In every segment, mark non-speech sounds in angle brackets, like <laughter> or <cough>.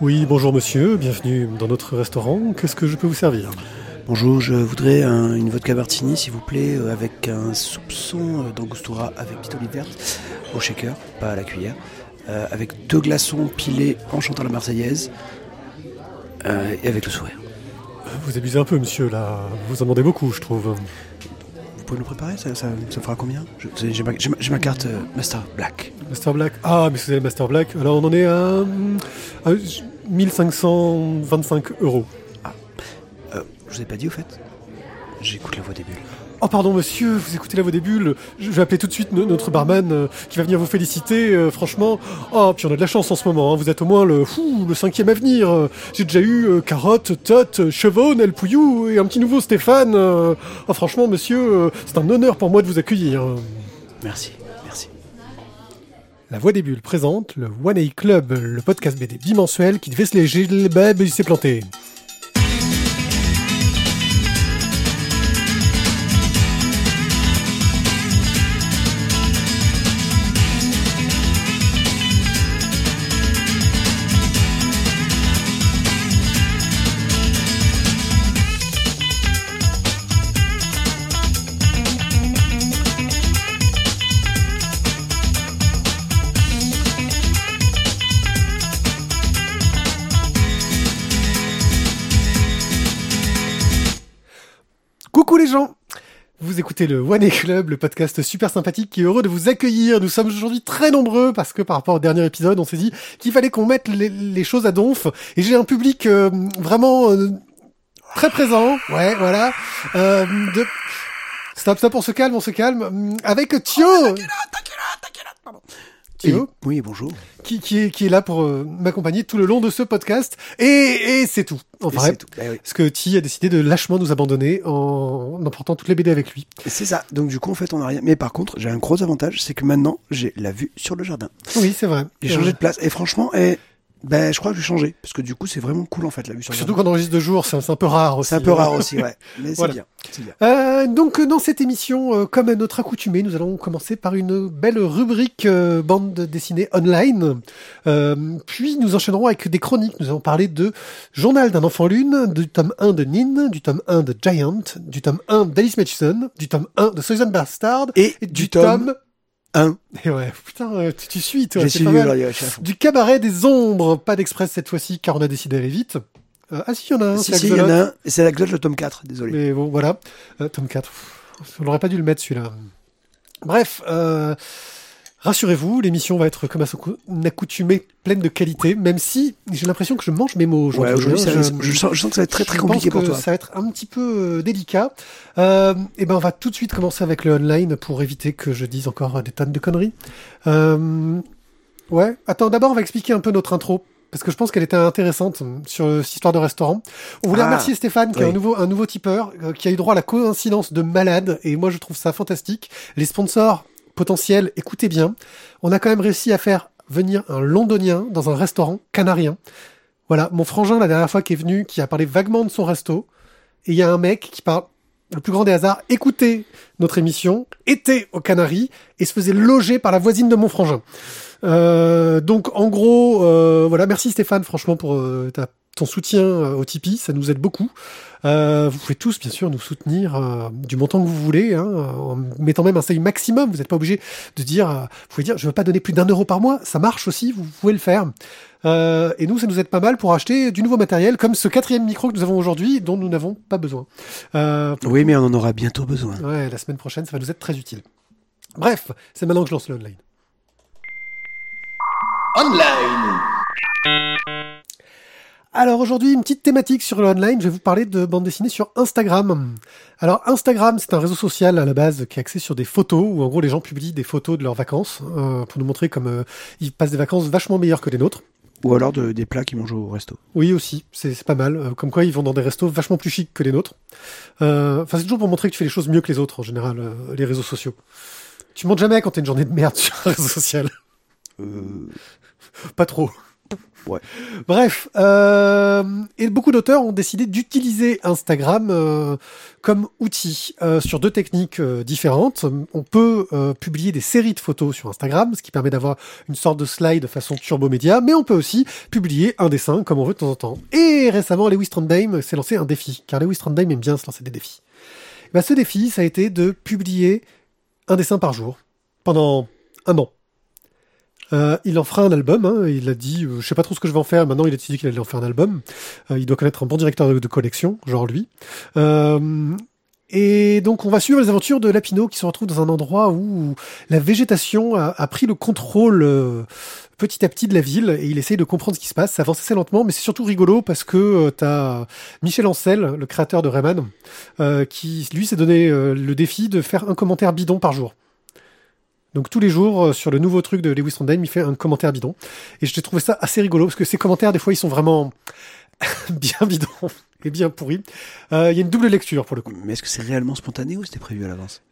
Oui, bonjour monsieur, bienvenue dans notre restaurant. Qu'est-ce que je peux vous servir? Bonjour, je voudrais un- une vodka martini, s'il vous plaît, euh, avec un soupçon euh, d'angostura avec petite olive verte au shaker, pas à la cuillère, euh, avec deux glaçons pilés en chantant la Marseillaise euh, et avec le sourire. Vous abusez un peu monsieur, là. Vous en demandez beaucoup, je trouve. Vous pouvez nous préparer ça, ça, ça fera combien J'ai ma, carte euh, Master Black. Master Black Ah, mais c'est le Master Black. Alors on en est à, à 1525 euros. Euh, je vous ai pas dit au fait? J'écoute la voix des bulles. Oh pardon monsieur, vous écoutez la voix des bulles. Je vais appeler tout de suite no- notre barman euh, qui va venir vous féliciter, euh, franchement. Oh, puis on a de la chance en ce moment, hein. vous êtes au moins le, fou, le cinquième à venir. Euh, J'ai déjà eu euh, Carotte, Tot, Chevonne, El Pouillou et un petit nouveau Stéphane. Oh franchement monsieur, c'est un honneur pour moi de vous accueillir. Merci, merci. La Voix des Bulles présente le One A Club, le podcast BD bimensuel qui devait se léger le et s'est planté. Coucou les gens Vous écoutez le One A Club, le podcast super sympathique qui est heureux de vous accueillir. Nous sommes aujourd'hui très nombreux parce que par rapport au dernier épisode, on s'est dit qu'il fallait qu'on mette les, choses à donf. Et j'ai un public euh, vraiment euh, très présent. Ouais, voilà. Euh, de... Stop, stop, on se calme, on se calme. Avec Thio Thio Et- oui, bonjour. qui, qui, est, qui est là pour euh, m'accompagner tout le long de ce podcast. Et, et c'est tout. En vrai, c'est tout. Eh oui. parce que Ti a décidé de lâchement nous abandonner en, emportant toutes les BD avec lui. C'est ça. Donc du coup, en fait, on a rien. Mais par contre, j'ai un gros avantage, c'est que maintenant, j'ai la vue sur le jardin. Oui, c'est vrai. J'ai changé vrai. de place. Et franchement, et, ben, je crois que je vais changer. Parce que du coup, c'est vraiment cool, en fait, la vue sur Surtout on enregistre de jour, c'est un peu rare aussi. C'est un peu hein. rare aussi, ouais. <laughs> Mais c'est Voilà. bien. C'est bien. Euh, donc euh, dans cette émission, euh, comme à notre accoutumé, nous allons commencer par une belle rubrique euh, bande dessinée online. Euh, puis nous enchaînerons avec des chroniques. Nous allons parler de Journal d'un enfant lune, du tome 1 de Nin, du tome 1 de Giant, du tome 1 d'Alice Mathison, du tome 1 de Susan Bastard Et et du tome 1. Et ouais, putain, tu, tu suis toi. J'ai. Du cabaret des ombres, pas d'express cette fois-ci car on a décidé d'aller vite. Euh, ah si, il y en a un, Si, si, il y en a un. Et c'est la le tome 4. Désolé. Mais bon, voilà. Euh, tome 4. Pff, On n'aurait pas dû le mettre celui-là. Bref, euh, rassurez-vous, l'émission va être comme à son accoutumé, pleine de qualité, même si j'ai l'impression que je mange mes mots aujourd'hui. Ouais, aujourd'hui, je, sens, je sens que ça va être très très compliqué pense pour que toi. Ça va être un petit peu euh, délicat. Euh, et ben, on va tout de suite commencer avec le online pour éviter que je dise encore des tonnes de conneries. Euh, ouais. Attends, d'abord, on va expliquer un peu notre intro. Parce que je pense qu'elle était intéressante sur euh, cette histoire de restaurant. On voulait Ah, remercier Stéphane, qui est un nouveau, un nouveau tipeur, euh, qui a eu droit à la coïncidence de malade. Et moi, je trouve ça fantastique. Les sponsors potentiels, écoutez bien. On a quand même réussi à faire venir un londonien dans un restaurant canarien. Voilà, mon frangin, la dernière fois qui est venu, qui a parlé vaguement de son resto. Et il y a un mec qui parle, le plus grand des hasards, écoutait notre émission, était aux Canaries et se faisait loger par la voisine de mon frangin. Euh, donc en gros, euh, voilà, merci Stéphane, franchement pour euh, ta- ton soutien euh, au Tipeee, ça nous aide beaucoup. Euh, vous pouvez tous bien sûr nous soutenir euh, du montant que vous voulez, hein, en mettant même un seuil maximum. Vous n'êtes pas obligé de dire, euh, vous pouvez dire, je veux pas donner plus d'un euro par mois, ça marche aussi, vous pouvez le faire. Euh, et nous, ça nous aide pas mal pour acheter du nouveau matériel, comme ce quatrième micro que nous avons aujourd'hui, dont nous n'avons pas besoin. Euh, Oui, mais on en aura bientôt besoin. Ouais, la semaine prochaine, ça va nous être très utile. Bref, c'est maintenant que je lance le online. Online. Alors aujourd'hui, une petite thématique sur le online, je vais vous parler de bande dessinée sur Instagram. Alors Instagram, c'est un réseau social à la base qui est axé sur des photos, où en gros les gens publient des photos de leurs vacances, euh, pour nous montrer comme euh, ils passent des vacances vachement meilleures que les nôtres. Ou alors de, des plats qu'ils mangent au resto. Oui aussi, c'est pas mal. Euh, Comme quoi ils vont dans des restos vachement plus chics que les nôtres. Euh, Enfin c'est toujours pour montrer que tu fais les choses mieux que les autres en général, euh, les réseaux sociaux. Tu montes jamais quand t'as une journée de merde <laughs> sur un réseau social. Euh, Pas trop. Bref, euh, et beaucoup d'auteurs ont décidé d'utiliser Instagram euh, comme outil euh, sur deux techniques différentes. On peut publier des séries de photos sur Instagram, ce qui permet d'avoir une sorte de slide façon turbo média, mais on peut aussi publier un dessin comme on veut de temps en temps. Et récemment, Lewis Trondheim s'est lancé un défi, car Lewis Trondheim aime bien se lancer des défis. Bah, ce défi, ça a été de publier un dessin par jour pendant un an. Euh, il en fera un album. Hein, il a dit, euh, je sais pas trop ce que je vais en faire. Maintenant, il a décidé qu'il allait en faire un album. Euh, il doit connaître un bon directeur de, collection, genre lui. Euh, et donc, on va suivre les aventures de Lapino qui se retrouve dans un endroit où la végétation a, pris le contrôle euh, petit à petit de la ville et il essaye de comprendre ce qui se passe. Ça avance assez lentement, mais c'est surtout rigolo parce que euh, t'as Michel Ancel, le créateur de Rayman, euh, qui lui s'est donné le défi de faire un commentaire bidon par jour. Donc tous les jours, euh, sur le nouveau truc de Lewis Trondheim, il fait un commentaire bidon. Et j'ai trouvé ça assez rigolo, parce que ces commentaires, des fois, ils sont vraiment <laughs> bien bidons et bien pourris. Euh, Il y a une double lecture, pour le coup. Mais est-ce que c'est réellement spontané ou c'était prévu à l'avance?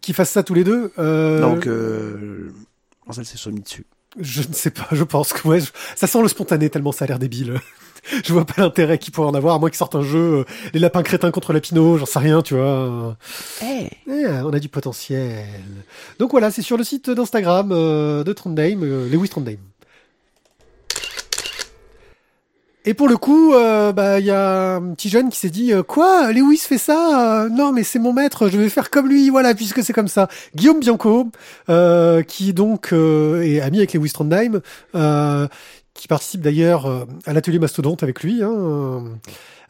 Qu'ils fassent ça tous les deux, euh, Donc, euh, Marcel s'est soumis dessus. Je ne sais pas, je pense que ouais, je- ça sent le spontané, tellement ça a l'air débile. <laughs> je vois pas l'intérêt qu'il pourrait en avoir, à moins qu'ils sortent un jeu, euh, les lapins crétins contre Lapino, j'en sais rien, tu vois. Eh Eh, on a du potentiel. Donc voilà, c'est sur le site d'Instagram euh, de Trondheim, euh, Lewis Trondheim. Et pour le coup, euh, bah il y a un petit jeune qui s'est dit euh, quoi, Lewis fait ça Euh, Non, mais c'est mon maître, je vais faire comme lui, voilà, puisque c'est comme ça. Guillaume Bianco, euh, qui donc euh, est ami avec Lewis Trondheim, euh, qui participe d'ailleurs euh, à l'atelier Mastodonte avec lui. Hein, euh,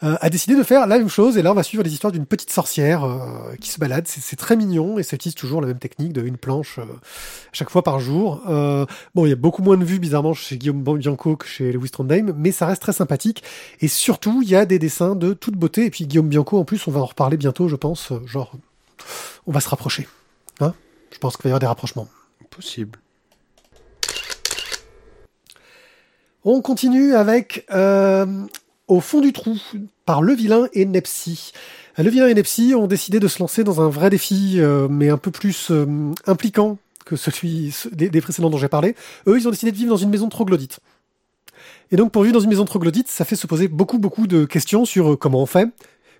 euh, a décidé de faire la même chose. Et là, on va suivre les histoires d'une petite sorcière qui se balade. C'est très mignon et ça utilise toujours la même technique de une planche euh, chaque fois par jour. Bon, il y a beaucoup moins de vues, bizarrement, chez Guillaume Bianco que chez Lewis Trondheim, mais ça reste très sympathique. Et surtout, il y a des dessins de toute beauté. Et puis Guillaume Bianco, en plus, on va en reparler bientôt, je pense. Genre, on va se rapprocher. Hein? Je pense qu'il va y avoir des rapprochements. Possible. On continue avec euh, Au fond du trou par Le Vilain et Nepsi. Le Vilain et Nepsi ont décidé de se lancer dans un vrai défi, euh, mais un peu plus euh, impliquant que celui ce- des, précédents dont j'ai parlé. Eux, ils ont décidé de vivre dans une maison troglodyte. Et donc, pour vivre dans une maison troglodyte, ça fait se poser beaucoup, beaucoup de questions sur euh, comment on fait.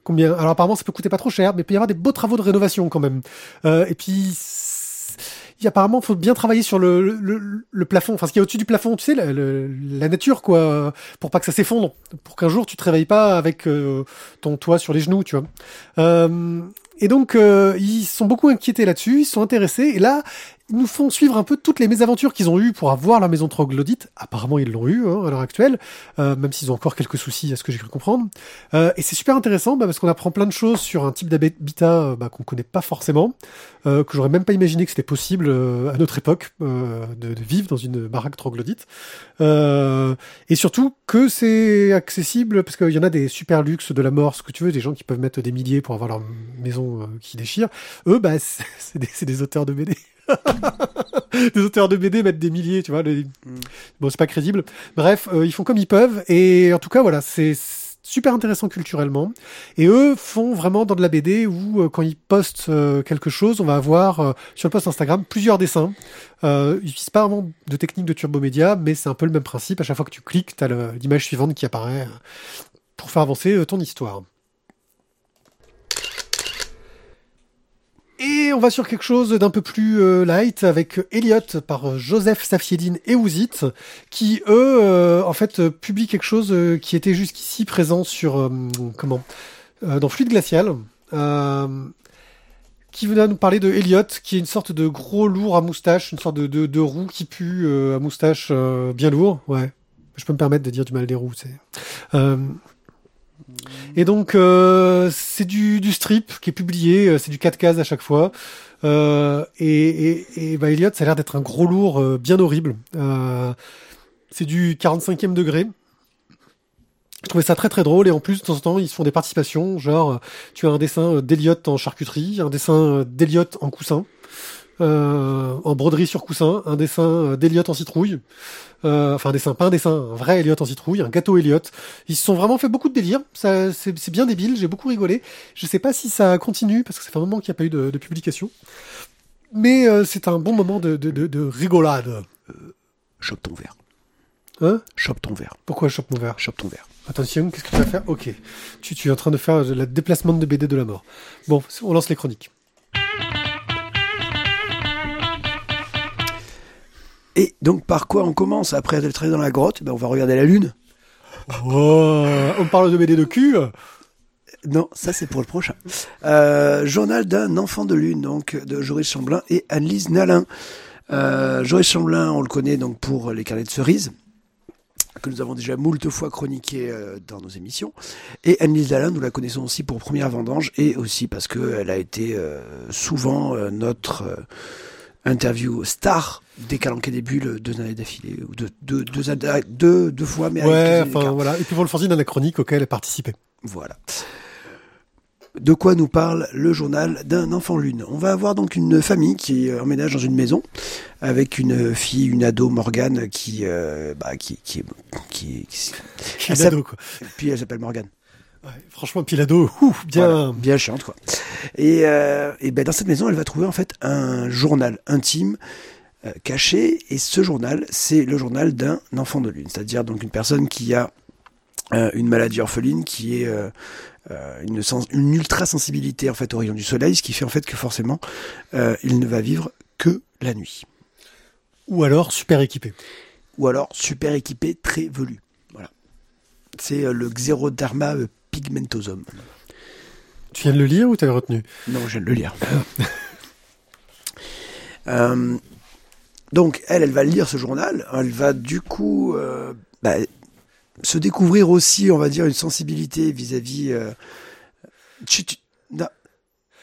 Combien Alors apparemment, ça peut coûter pas trop cher, mais il peut y avoir des beaux travaux de rénovation quand même. Euh, et puis, apparemment, faut bien travailler sur le, le, le- le plafond, enfin ce qu'il y a au-dessus du plafond, tu sais, la, le- la nature, quoi, pour pas que ça s'effondre, pour qu'un jour tu te réveilles pas avec euh, ton toit sur les genoux, tu vois. Euh, et donc, euh, ils sont beaucoup inquiétés là-dessus, ils sont intéressés, et là, nous font suivre un peu toutes les mésaventures qu'ils ont eues pour avoir leur maison troglodyte. Apparemment, ils l'ont eu hein, à l'heure actuelle, euh, même s'ils ont encore quelques soucis, à ce que j'ai cru comprendre. Euh, et c'est super intéressant bah, parce qu'on apprend plein de choses sur un type d'habitat euh, bah, qu'on connaît pas forcément, euh, que j'aurais même pas imaginé que c'était possible euh, à notre époque euh, de, de vivre dans une baraque troglodyte. Et surtout que c'est accessible parce qu'il y en a des super luxe de la mort, ce que tu veux, des gens qui peuvent mettre des milliers pour avoir leur maison qui déchire. Eux, bah, <laughs> c'est des auteurs de BD. <laughs> des auteurs de BD mettent des milliers, tu vois. les- Bon, c'est pas crédible. Bref, euh, ils font comme ils peuvent. Et en tout cas, voilà, c'est super intéressant culturellement. Et eux font vraiment dans de la BD où euh, quand ils postent euh, quelque chose, on va avoir euh, sur le post Instagram plusieurs dessins. Ils utilisent pas vraiment de technique de turbo média, mais c'est un peu le même principe. À chaque fois que tu cliques, tu as l'image suivante qui apparaît pour faire avancer ton histoire. Et on va sur quelque chose d'un peu plus euh, light avec Elliot par euh, Joseph Safiedine et Ouzit, qui eux, euh, en fait, publient quelque chose qui était jusqu'ici présent sur comment dans Fluide glacial, qui venait nous parler de Elliot, qui est une sorte de gros lourd à moustache, une sorte de, de, roux qui pue à moustache bien lourd. Ouais, je peux me permettre de dire du mal des roues. C'est et donc, euh, c'est du, du strip qui est publié, euh, c'est du 4 cases à chaque fois. Euh, et, et, bah, Elliot, ça a l'air d'être un gros lourd bien horrible. C'est du 45e degré. Je trouvais ça très très drôle et en plus de temps en temps ils font des participations genre tu as un dessin d'Eliot en charcuterie, un dessin d'Eliot en coussin, en broderie sur coussin, un dessin euh, d'Eliot en citrouille, euh, enfin un dessin pas un dessin, un vrai Eliot en citrouille, un gâteau Eliot. Ils se sont vraiment fait beaucoup de délire, ça c'est c'est bien débile, j'ai beaucoup rigolé. Je sais pas si ça continue parce que ça fait un moment qu'il n'y a pas eu de, de publication, mais euh, c'est un bon moment de, de, de, de rigolade. Chope ton verre. Hein? Chope ton verre. Pourquoi chope mon verre? Chope ton verre. Attention, qu'est-ce que tu vas faire? Ok. Tu, tu es en train de faire le déplacement de BD de la mort. Bon, on lance les chroniques. Donc, par quoi on commence après être allé dans la grotte? Ben, On va regarder la lune. Oh, on parle de BD de cul Non, ça c'est pour le prochain. Euh, journal d'un enfant de lune, donc de Joris Chamblin et Annelise Nalin. Euh, Joris Chamblin, on le connaît donc pour les carnets de cerises que nous avons déjà moult fois chroniqué euh, dans nos émissions. Et Annelise Nalin, nous la connaissons aussi pour Première Vendange et aussi parce qu'elle a été souvent notre interview star des Calanquets des Bulles deux années d'affilée, ou deux, deux, deux, deux, deux fois, mais Ouais, enfin voilà. Et puis pour le fanzine anachronique auquel elle participait. Voilà. De quoi nous parle le journal d'un enfant lune On va avoir donc une famille qui emménage dans une maison avec une fille, une ado Morgane qui, euh, bah, qui, qui, est- qui, Pilado, quoi. puis elle s'appelle Morgane. Ouais, franchement, Pilado, ouf, bien. Voilà, bien chiante quoi. Et, euh, et ben dans cette maison, elle va trouver en fait un journal intime euh, caché. Et ce journal, c'est le journal d'un enfant de lune, c'est-à-dire donc une personne qui a euh, une maladie orpheline, qui est une, sens- une ultra sensibilité en fait au rayon du soleil, ce qui fait en fait que forcément il ne va vivre que la nuit. Ou alors super équipé. Ou alors super équipé, très velu. Voilà. C'est le Xeroderma euh, pigmentosum. Tu viens de le lire ou t'avais retenu? Non, je viens de le lire. <laughs> Euh, donc, elle, elle va lire ce journal. Elle va du coup euh, bah, se découvrir aussi, on va dire, une sensibilité vis-à-vis. euh, tu- tu- non,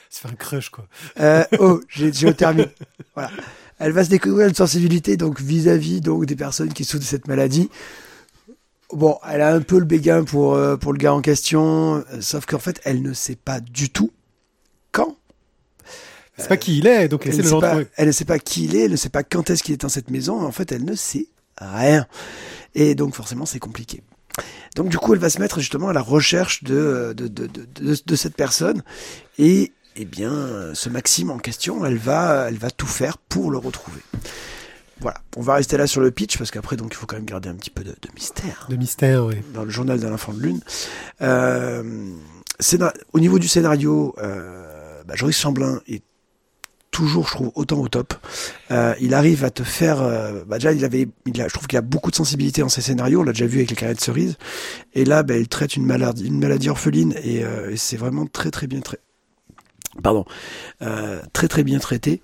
C'est un crush, quoi. oh, <laughs> j'ai je termine. Voilà. Elle va se découvrir une sensibilité donc vis-à-vis donc des personnes qui souffrent de cette maladie. Bon, elle a un peu le béguin pour euh, pour le gars en question, euh, sauf qu'en fait, elle ne sait pas du tout quand C'est pas qui il est, donc Elle essaie ne, de sait le pas, elle ne sait pas qui il est, elle ne sait pas quand est-ce qu'il est dans cette maison. En fait, elle ne sait rien. Et donc, forcément, c'est compliqué. Donc, du coup, elle va se mettre justement à la recherche de, de, de, de, de, de cette personne. Et, eh bien, ce Maxime en question, elle va, elle va tout faire pour le retrouver. Voilà. On va rester là sur le pitch parce qu'après, donc, il faut quand même garder un petit peu de, de mystère De mystère, oui. dans le journal d'un enfant de lune. Euh, au niveau du scénario, euh, bah, Joris Chamblin est toujours, je trouve, autant au top. Euh, il arrive à te faire. euh, bah, déjà, il avait, il a, je trouve qu'il a beaucoup de sensibilité dans ses scénarios. On l'a déjà vu avec les carrés de cerises. Et là, bah, il traite une maladie, une maladie orpheline et, euh, et c'est vraiment très très bien traité. Pardon, très très bien traité.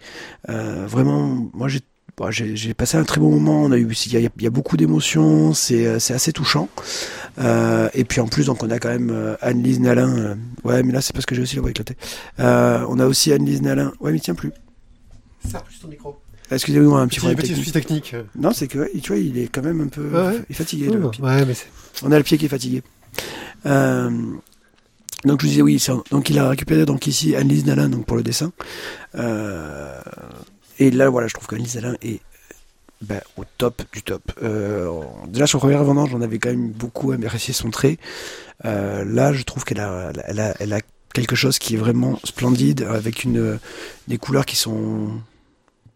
Vraiment, moi j'ai bon, j'ai passé un très bon moment. On a eu, il y a, il y a beaucoup d'émotions. C'est euh, c'est assez touchant. Euh, et puis en plus, donc on a quand même euh, Anne-Lise Nalin. euh, ouais, mais là c'est parce que j'ai aussi la voix éclatée. Euh, on a aussi Anne-Lise Nalin. Ouais, mais il tient plus. Plus ton micro. Excusez-moi, un petit Petit, technique. Non, c'est que ouais, tu vois, il est quand même un peu ouais fatigué. le pied. Ouais, mais c'est. On a le pied qui est fatigué. Euh, donc je vous disais oui, donc il a récupéré donc ici Annelise Nalin donc pour le dessin. Euh, et là voilà, je trouve qu'Annelise Nalin est ben, au top du top. Euh, déjà sur Première Vendange, on avait quand même beaucoup apprécié son trait. Euh, là, je trouve qu'elle a, quelque chose qui est vraiment splendide avec des couleurs qui sont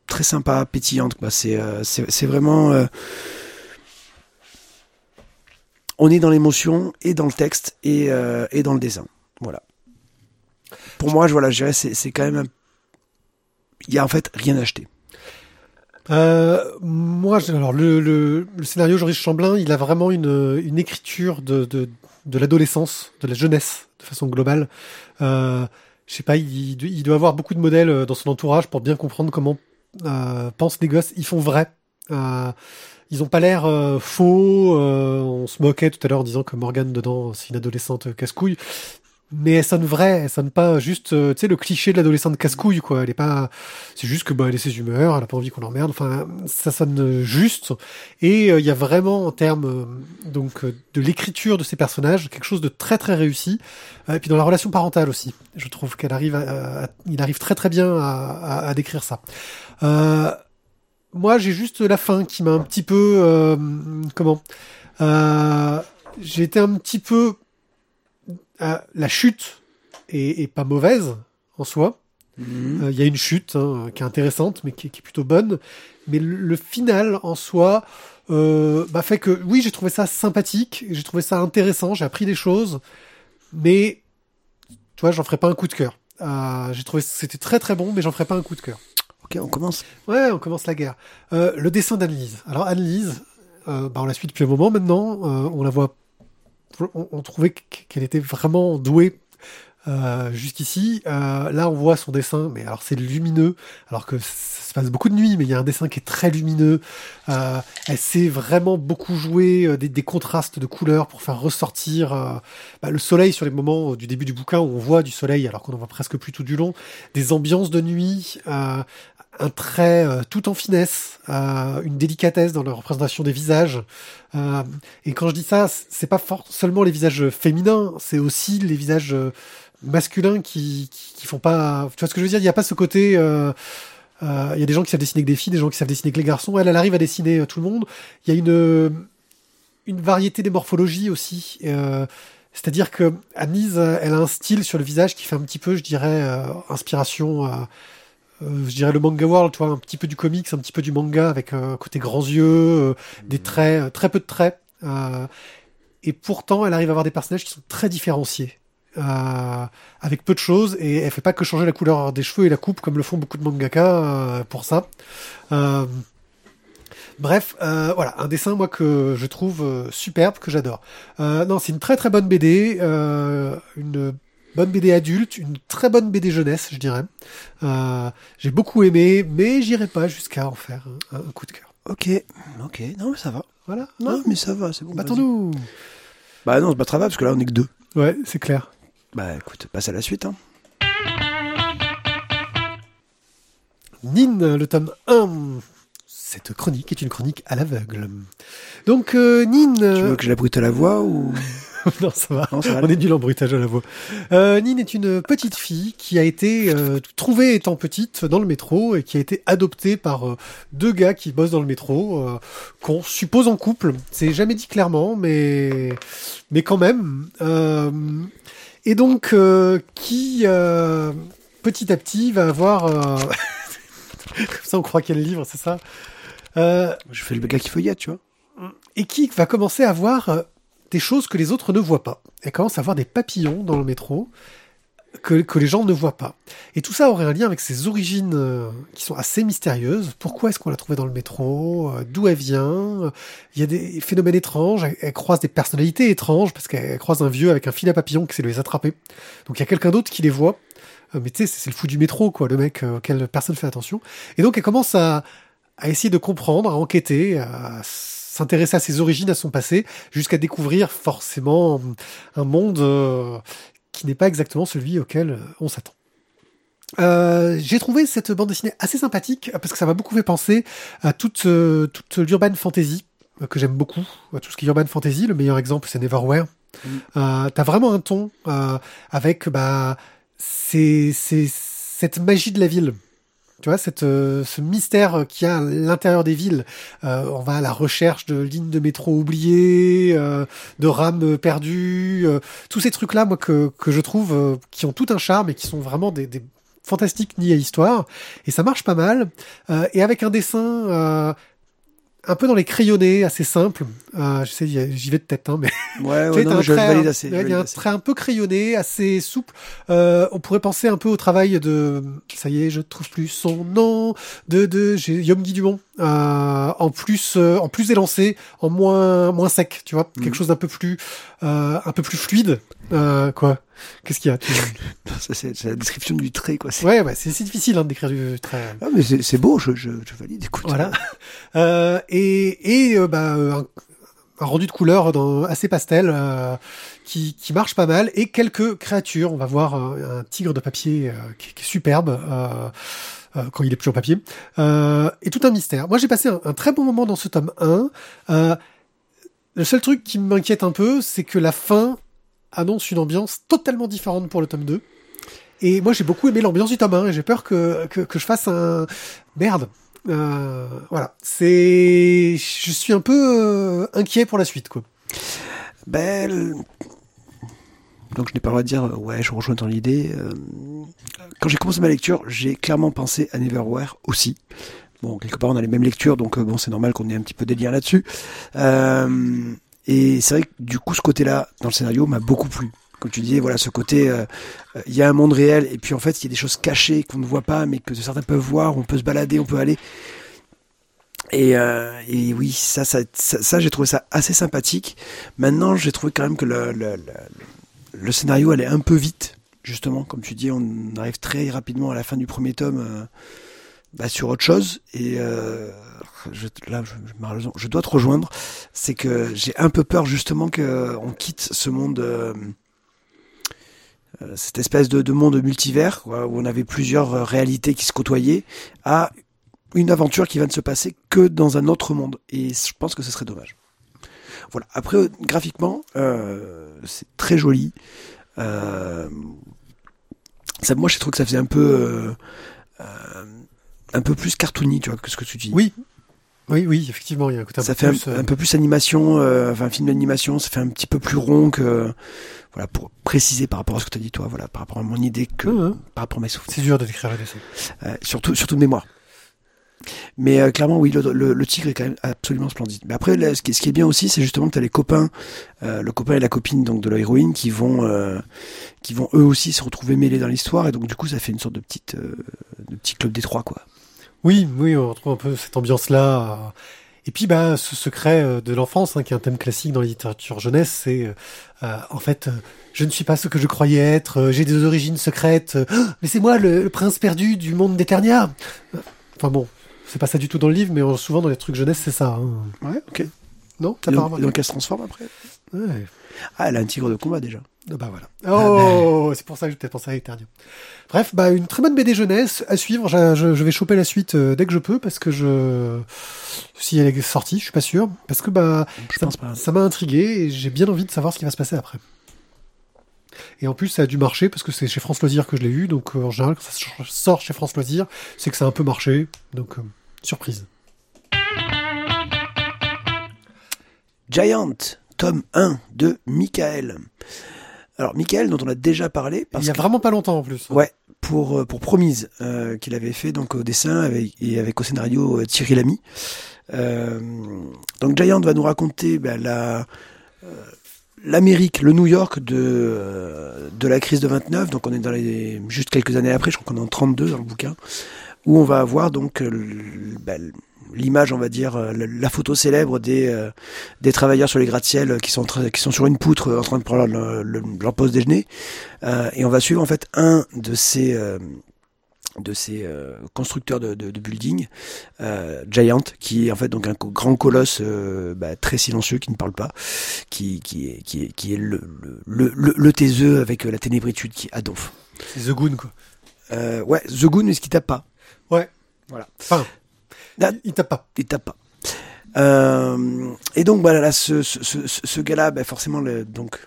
très sympas, pétillantes. C'est, euh, vraiment euh, on est dans l'émotion et dans le texte et, euh, dans le dessin. Voilà. Pour moi, je, voilà, dirais c'est, c'est quand même un... Il y a en fait rien à acheter. Euh, moi, alors le, scénario Joris Chamblin, il a vraiment une, écriture de, de, l'adolescence, de la jeunesse, de façon globale. Euh, je sais pas, il, doit avoir beaucoup de modèles euh, dans son entourage pour bien comprendre comment euh, pensent les gosses. Ils font vrai. Euh, ils ont pas l'air faux. on se moquait tout à l'heure en disant que Morgane dedans, c'est une adolescente casse-couille. Mais elle sonne vrai, elle sonne pas juste, euh, tu sais, le cliché de l'adolescente casse-couille, quoi. Elle est pas, c'est juste que, bah, elle est ses humeurs, elle a pas envie qu'on l'emmerde. Enfin, ça sonne juste. Et euh, il y a vraiment, en termes, euh, donc, de l'écriture de ces personnages, quelque chose de très, très réussi. Et puis dans la relation parentale aussi. Je trouve qu'elle arrive à, il arrive très, très bien à, à, à décrire ça. Moi, j'ai juste la fin qui m'a un petit peu, comment, j'ai été un petit peu, la chute est, est pas mauvaise en soi. Mhm. Euh, Il y a une chute hein, qui est intéressante, mais qui, est- qui est plutôt bonne. Mais le, le final en soi euh, bah, fait que oui, j'ai trouvé ça sympathique, j'ai trouvé ça intéressant, j'ai appris des choses, mais tu vois, j'en ferai pas un coup de cœur. Euh, j'ai trouvé c'était très très bon, mais j'en ferai pas un coup de cœur. Ok, on commence. Ouais, on commence la guerre. Euh, le dessin d'Anne-Lise. Alors Anne-Lise, euh, bah, on la suit depuis un moment maintenant. euh, on la voit. On, trouvait qu'elle était vraiment douée euh, jusqu'ici. Euh, là, on voit son dessin, mais alors c'est lumineux, alors que ça se passe beaucoup de nuit, mais il y a un dessin qui est très lumineux. Euh, elle sait vraiment beaucoup jouer des, contrastes de couleurs pour faire ressortir bah, le soleil sur les moments du début du bouquin où on voit du soleil, alors qu'on en voit presque plus tout du long, des ambiances de nuit. Un trait euh, tout en finesse, euh, une délicatesse dans la représentation des visages. Euh, et quand je dis ça, c'est pas seulement les visages féminins, c'est aussi les visages euh, masculins qui, qui, qui font pas. Tu vois ce que je veux dire? Il n'y a pas ce côté. euh, euh, Il y a des gens qui savent dessiner que des filles, des gens qui savent dessiner que les garçons. Elle, elle arrive à dessiner tout le monde. Il y a une une variété des morphologies aussi. C'est-à-dire que Anise, elle a un style sur le visage qui fait un petit peu, je dirais, inspiration. Euh, je dirais le manga world, tu vois, un petit peu du comics, un petit peu du manga, avec euh, un côté grands yeux, euh, des traits, euh, très peu de traits. euh, et pourtant, elle arrive à avoir des personnages qui sont très différenciés, euh, avec peu de choses, et elle fait pas que changer la couleur des cheveux et la coupe, comme le font beaucoup de mangaka euh, pour ça. Euh, Bref, euh, voilà, un dessin moi que je trouve superbe, que j'adore. Euh, non, c'est une très très bonne BD, euh, une bonne BD adulte, une très bonne BD jeunesse, je dirais. Euh, J'ai beaucoup aimé, mais j'irai pas jusqu'à en faire un, un coup de cœur. Ok, ok, non mais ça va. Voilà. Non mais ça va, c'est bon. Battons-nous. Bah non, on se battra pas parce que là on est que deux. Ouais, c'est clair. Bah écoute, passe à la suite. Hein. Nin, le tome 1. Cette chronique est une chronique à l'aveugle. Donc, euh, Nin. Tu veux que je la brute à la voix ou? <laughs> <laughs> non, ça va. Non, ça va. On est nul en bruitage à la voix. Euh, Nine est une petite fille qui a été euh, trouvée étant petite dans le métro et qui a été adoptée par euh, deux gars qui bossent dans le métro, qu'on suppose en couple. C'est jamais dit clairement, mais mais quand même. Et donc qui petit à petit va avoir. Comme <laughs> ça, on croit quel livre, c'est ça? Je fais le gars qui feuillette, tu vois. et qui va commencer à voir des choses que les autres ne voient pas. Elle commence à voir des papillons dans le métro que, les gens ne voient pas. Et tout ça aurait un lien avec ses origines euh, qui sont assez mystérieuses. Pourquoi est-ce qu'on l'a trouvée dans le métro? Euh, D'où elle vient? Il y a des phénomènes étranges. Elle, croise des personnalités étranges parce qu'elle croise un vieux avec un fil à papillons qui sait les attraper. Donc il y a quelqu'un d'autre qui les voit. Euh, mais tu sais, c'est le fou du métro, quoi, le mec auquel personne fait attention. Et donc elle commence à, à essayer de comprendre, à enquêter, à s'intéresser à ses origines, à son passé, jusqu'à découvrir forcément un monde euh, qui n'est pas exactement celui auquel euh, on s'attend. Euh, j'ai trouvé cette bande dessinée assez sympathique parce que ça m'a beaucoup fait penser à toute, euh, toute l'urban fantasy euh, que j'aime beaucoup, à tout ce qui est urban fantasy. Le meilleur exemple, c'est Neverwhere. Mm. Euh, T'as vraiment un ton euh, avec bah, c'est c'est cette magie de la ville. Tu vois, cette, euh, ce mystère qu'il y a à l'intérieur des villes. Euh, on va à la recherche de lignes de métro oubliées, euh, de rames perdues, euh, tous ces trucs-là, moi, que, que je trouve euh, qui ont tout un charme et qui sont vraiment des, des fantastiques nids à histoire. Et ça marche pas mal. Euh, et avec un dessin un peu dans les crayonnés, assez simple. Euh, je sais, j'y vais de tête, hein, mais Ouais, ouais, <laughs> non, un je trait, valide hein, assez. Il y a un trait un peu crayonné, assez souple. Euh, on pourrait penser un peu au travail de, ça y est, je trouve plus son nom, de de j'ai Yom Guy Dumont, euh, en plus euh, en plus élancé, en moins moins sec, tu vois, Mhm. quelque chose d'un peu plus euh, un peu plus fluide. Euh, quoi Qu'est-ce qu'il y a Tu- <laughs> c'est la description du trait, quoi. C'est- Ouais, ouais, c'est difficile hein, d'écrire du trait. Ah, mais c'est beau, je, je, je valide. Écoute. Voilà. <laughs> Euh, et et euh, bah, euh, un, un rendu de couleur dans, assez pastel euh, qui, qui marche pas mal et quelques créatures. On va voir euh, un tigre de papier euh, qui, qui est superbe. Euh, euh, quand il est plus en papier, euh, et tout un mystère. Moi, j'ai passé un, un très bon moment dans ce tome 1. Euh, le seul truc qui m'inquiète un peu, c'est que la fin annonce une ambiance totalement différente pour le tome 2. Et moi, j'ai beaucoup aimé l'ambiance du tome 1 et j'ai peur que, que, je fasse un... Merde. Euh, voilà. C'est... Je suis un peu euh, inquiet pour la suite, quoi. Ben, le- donc je n'ai pas le droit de dire, euh, ouais, je rejoins dans l'idée. Quand j'ai commencé ma lecture, j'ai clairement pensé à Neverwhere aussi. Bon, quelque part, on a les mêmes lectures, donc bon, c'est normal qu'on ait un petit peu des liens là-dessus. Euh, et c'est vrai que du coup, ce côté-là, dans le scénario, m'a beaucoup plu. Comme tu disais, voilà, ce côté, euh, euh, il y a un monde réel, et puis en fait, il y a des choses cachées qu'on ne voit pas, mais que certains peuvent voir, on peut se balader, on peut aller. Et, euh, et oui, ça, ça, ça, j'ai trouvé ça assez sympathique. Maintenant, j'ai trouvé quand même que le, le, le scénario allait un peu vite, justement, comme tu dis, on arrive très rapidement à la fin du premier tome. Euh, bah, sur autre chose. Et euh, là je, dois te rejoindre. C'est que j'ai un peu peur justement que on quitte ce monde euh, euh, cette espèce de, de monde multivers où on avait plusieurs euh, réalités qui se côtoyaient à une aventure qui va ne se passer que dans un autre monde. Et je pense que ce serait dommage. Voilà. Après euh, graphiquement euh, c'est très joli. Euh, moi je trouve que ça faisait un peu euh, euh, un peu plus cartoony, tu vois, que ce que tu dis. Oui. Oui, oui, effectivement, il y a un côté un ça peu fait plus, un, euh, un peu plus animation, euh, enfin un film d'animation, ça fait un petit peu plus rond que, voilà, pour préciser par rapport à ce que tu as dit toi, voilà, par rapport à mon idée que par rapport à mes souvenirs, C'est dur de décrire la dessin. Euh, surtout surtout de mémoire. Mais euh, clairement, oui, le, le, le tigre est quand même absolument splendide. Mais après, là, ce, qui, ce qui est bien aussi, c'est justement que tu as les copains, euh, le copain et la copine donc de l'héroïne, qui vont, euh, qui vont eux aussi se retrouver mêlés dans l'histoire, et donc du coup, ça fait une sorte de petite, de petit club des trois, quoi. Oui, oui, on retrouve un peu cette ambiance-là. Et puis, bah, ce secret euh, de l'enfance, hein, qui est un thème classique dans la littérature jeunesse, c'est euh, euh, en fait, euh, je ne suis pas ce que je croyais être. J'ai des origines secrètes. Ah, mais c'est moi le, le prince perdu du monde d'Eternia. Euh, Enfin bon, c'est pas ça du tout dans le livre, mais souvent dans les trucs jeunesse, c'est ça. hein. Ouais, ok. Non, t'as pas donc, remarqué et donc elle se transforme après? Ouais. Ah, elle a un tigre de combat déjà. Ah Bah voilà. Oh, c'est pour ça que j'ai peut-être pensé à Eternia. Bref, bah une très bonne BD jeunesse à suivre. Je, je- je vais choper la suite euh, dès que je peux parce que je, si elle est sortie, je suis pas sûr, parce que bah Je ça pense pas. ça m'a intrigué et j'ai bien envie de savoir ce qui va se passer après. Et en plus, ça a dû marcher parce que c'est chez France Loisirs que je l'ai eu, donc euh, en général, quand ça sort chez France Loisirs, c'est que ça a un peu marché, donc euh, surprise. Giant, tome 1 de Michael. Alors, Michael, dont on a déjà parlé, parce Il y a que, vraiment pas longtemps en plus. ouais, pour, euh, pour Promise, euh, qu'il avait fait donc au dessin avec, et avec au scénario euh, Thierry Lamy. Euh, donc, Giant va nous raconter ben, la, euh, l'Amérique, le New York de, de la crise de 29. Donc, on est dans les, juste quelques années après, je crois qu'on est en 32 dans le bouquin, où on va avoir donc euh, l- ben, l'image, on va dire, euh, la, la photo célèbre des, euh, des travailleurs sur les gratte-ciel qui sont, qui sont sur une poutre euh, en train de prendre leur, leur, leur pause déjeuner. Euh, et on va suivre en fait un de ces, euh, de ces euh, constructeurs de, de, de building, euh, Giant, qui est en fait donc un co- grand colosse euh, bah, très silencieux qui ne parle pas, qui, qui, est, qui, est, qui est le, le, le, le, le taiseux avec euh, la ténébritude qui est Adolphe. C'est The Goon, quoi. Euh, ouais, The Goon, mais ce qui tape pas. Ouais. Voilà. Enfin, Ah. il, il tape pas. il tape pas. Euh, et donc voilà, là, ce, ce, ce, ce gars-là, bah, forcément, le, donc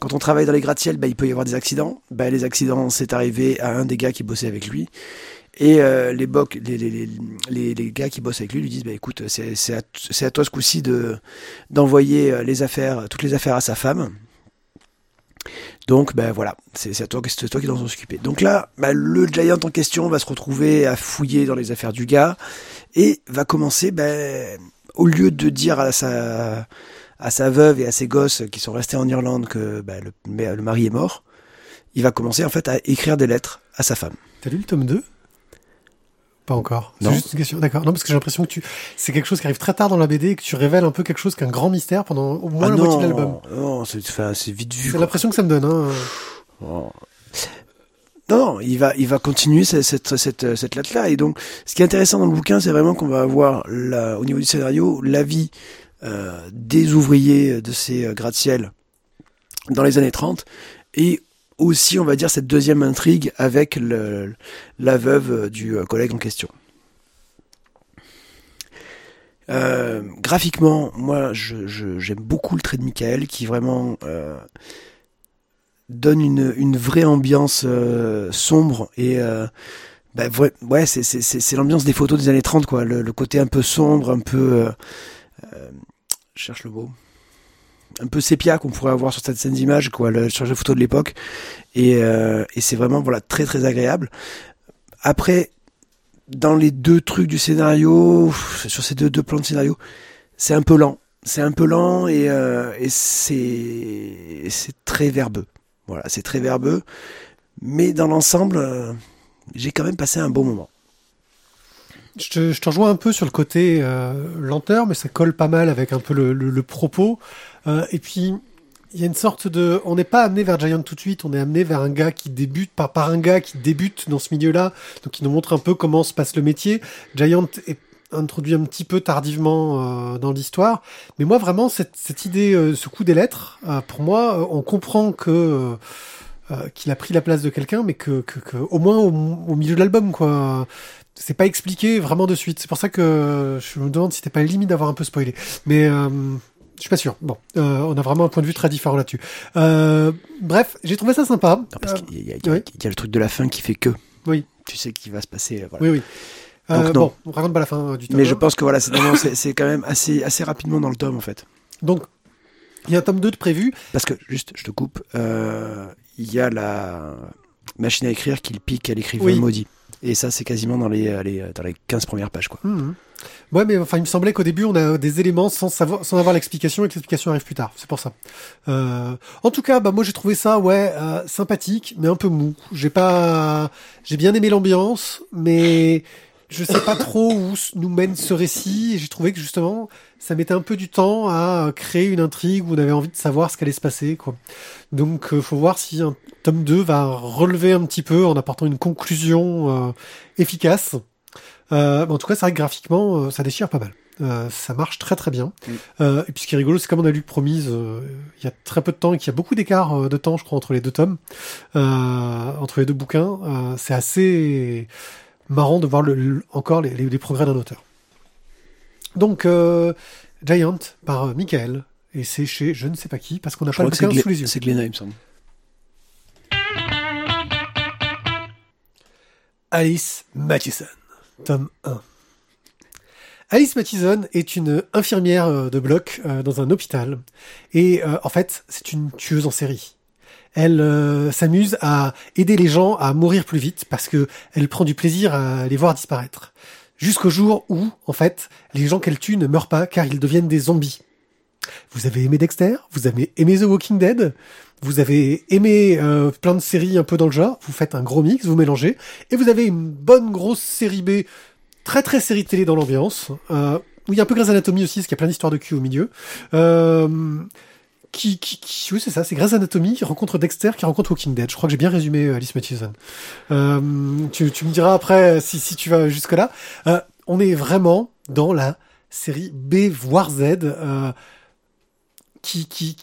quand on travaille dans les gratte-ciel, bah, il peut y avoir des accidents. Bah, les accidents, c'est arrivé à un des gars qui bossait avec lui. Et euh, les, boc, les, les, les, les, les gars qui bossent avec lui lui disent bah écoute c'est à, toi ce coup-ci de d'envoyer euh, les affaires toutes les affaires à sa femme donc ben voilà. C'est à toi c'est toi qui dois t'en occuper. Donc là bah, le giant en question va se retrouver à fouiller dans les affaires du gars et va commencer ben au lieu de dire à sa à veuve et à ses gosses qui sont restés en Irlande que ben, le mari est mort il va commencer en fait à écrire des lettres à sa femme. T'as lu le tome 2 Pas encore. Non. C'est juste une question. D'accord. Non, parce que j'ai l'impression que tu, c'est quelque chose qui arrive très tard dans la BD et que tu révèles un peu quelque chose qu'un grand mystère pendant au moins Ah la non, moitié de l'album. non c'est enfin, c'est vite vu C'est l'impression que ça me donne, hein. Oh. Non, non, il va, il va continuer cette, cette, cette, cette lettre-là. Et donc, ce qui est intéressant dans le bouquin, c'est vraiment qu'on va avoir, la, au niveau du scénario, l'avis euh, des ouvriers de ces euh, gratte-ciel dans les années 30. Et aussi, on va dire, cette deuxième intrigue avec le, la veuve du euh, collègue en question. Euh, graphiquement, moi, je, je- j'aime beaucoup le trait de Michael, qui vraiment euh, donne une, vraie ambiance sombre et bah, ouais, c'est, l'ambiance des photos des années 30, quoi. Le, le côté un peu sombre, un peu, je cherche le mot, un peu sépia qu'on pourrait avoir sur cette scène d'image, quoi, sur les photos de l'époque. Et, euh, et c'est vraiment voilà très très agréable. Après, dans les deux trucs du scénario, sur ces deux, plans de scénario, c'est un peu lent. C'est un peu lent et, euh, c'est très verbeux. Voilà, c'est très verbeux. Mais dans l'ensemble, euh, j'ai quand même passé un bon moment. Je te, je te rejoins un peu sur le côté euh, lenteur, mais ça colle pas mal avec un peu le, le, le propos. Euh, et puis, il y a une sorte de... On n'est pas amené vers Giant tout de suite, on est amené vers un gars qui débute, par, par un gars qui débute dans ce milieu-là, donc il nous montre un peu comment se passe le métier. Giant est introduit un petit peu tardivement euh, dans l'histoire, mais moi vraiment, cette, cette idée, euh, ce coup des lettres, euh, pour moi, euh, on comprend que... euh, euh, qu'il a pris la place de quelqu'un, mais que, que, que au moins au, au milieu de l'album, quoi. C'est pas expliqué vraiment de suite. C'est pour ça que je me demande si c'était pas limite d'avoir un peu spoilé. Mais euh, je suis pas sûr. Bon, euh, on a vraiment un point de vue très différent là-dessus. Euh, bref, j'ai trouvé ça sympa. Non, parce Euh, qu'il y, a- il y a- oui. il y a le truc de la fin qui fait que. Oui. Tu sais qu'il va se passer. Voilà. oui, oui. Euh, Donc, non. bon, on raconte pas la fin euh, du tome. Mais je pense que voilà, c'est quand même assez, assez rapidement dans le tome en fait. Donc, il y a un tome 2 de prévu. Parce que, juste, je te coupe, euh, il y a la machine à écrire qui le pique à l'écrivain Oui. maudit. Et ça, c'est quasiment dans les, les- dans les 15 premières pages. Quoi. Mhm. Ouais, mais enfin, il me semblait qu'au début, on a des éléments sans savoir, sans avoir l'explication et que l'explication arrive plus tard. C'est pour ça. Euh, en tout cas, bah, moi, j'ai trouvé ça, ouais, euh, sympathique, mais un peu mou. J'ai pas, j'ai bien aimé l'ambiance, mais je sais pas trop où nous mène ce récit. Et j'ai trouvé que justement, ça mettait un peu du temps à créer une intrigue où on avait envie de savoir ce qu'allait se passer, quoi. Donc, euh, faut voir si un tome 2 va relever un petit peu en apportant une conclusion euh, efficace. Euh, en tout cas, c'est vrai que graphiquement, euh, ça déchire pas mal. Euh, ça marche très très bien. Mm. Euh, et puis ce qui est rigolo, c'est comme on a lu Promise euh, il y a très peu de temps et qu'il y a beaucoup d'écart euh, de temps, je crois, entre les deux tomes, euh, entre les deux bouquins. Euh, c'est assez marrant de voir le, le- encore les, les- les progrès d'un auteur. Donc, euh, Giant par euh, Michael. Et c'est chez je ne sais pas qui, parce qu'on n'a pas le bouquin sous les yeux. c'est Glénat, il me semble. Alice Mathison, tome 1. Alice Mathison est une infirmière euh, de bloc euh, dans un hôpital. Et euh, en fait, c'est une tueuse en série. Elle euh, s'amuse à aider les gens à mourir plus vite parce que elle prend du plaisir à les voir disparaître. Jusqu'au jour où, en fait, les gens qu'elle tue ne meurent pas car ils deviennent des zombies. Vous avez aimé Dexter, vous avez aimé The Walking Dead, vous avez aimé euh, plein de séries un peu dans le genre, vous faites un gros mix, vous mélangez, et vous avez une bonne grosse série B, très très série télé dans l'ambiance, euh, où il y a un peu Grey's Anatomy aussi, parce qu'il y a plein d'histoires de cul au milieu. Qui, qui, qui- oui c'est ça, c'est Grey's Anatomy qui rencontre Dexter, qui rencontre Walking Dead. Je crois que j'ai bien résumé euh, Alice Mathison. Euh, tu, tu me diras après si, si tu vas jusque là. Euh, on est vraiment dans la série B voire Z. Euh, qui, qui,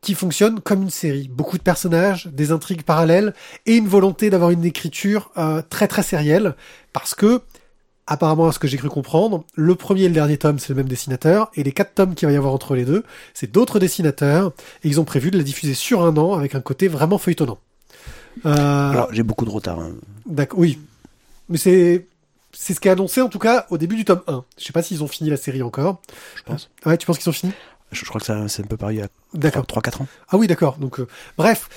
qui fonctionne comme une série. Beaucoup de personnages, des intrigues parallèles et une volonté d'avoir une écriture euh, très très sérielle parce que apparemment à ce que j'ai cru comprendre, le premier et le dernier tome c'est le même dessinateur et les quatre tomes qu'il va y avoir entre les deux c'est d'autres dessinateurs et ils ont prévu de la diffuser sur un an avec un côté vraiment feuilletonnant. Euh, Alors, j'ai beaucoup de retard. hein. D'accord, oui. Mais c'est c'est ce qui est annoncé en tout cas au début du tome 1. Je sais pas s'ils ont fini la série encore. Je pense. Ouais, tu penses qu'ils ont fini? Je, je crois que ça, c'est un peu pareil D'accord. 3-4 ans. Ah oui, d'accord. Donc, euh, bref,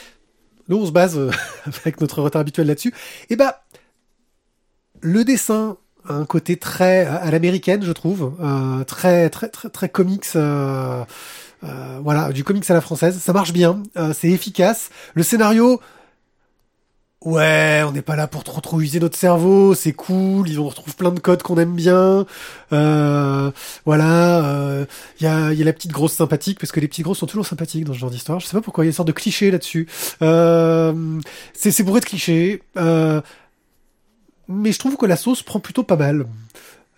nous on se base euh, <laughs> avec notre retard habituel là-dessus. Et bah, le dessin un côté très à l'américaine, je trouve, euh, très très très très comics. euh, euh, voilà, du comics à la française. Ça marche bien, euh, c'est efficace. Le scénario. Ouais, on n'est pas là pour trop trop user notre cerveau, c'est cool, ils on retrouve plein de codes qu'on aime bien. Euh, voilà, euh, il y, a, y a la petite grosse sympathique, parce que les petites grosses sont toujours sympathiques dans ce genre d'histoire. Je sais pas pourquoi, il y a une sorte de cliché là-dessus. Euh, c'est bourré de clichés. Mais je trouve que la sauce prend plutôt pas mal.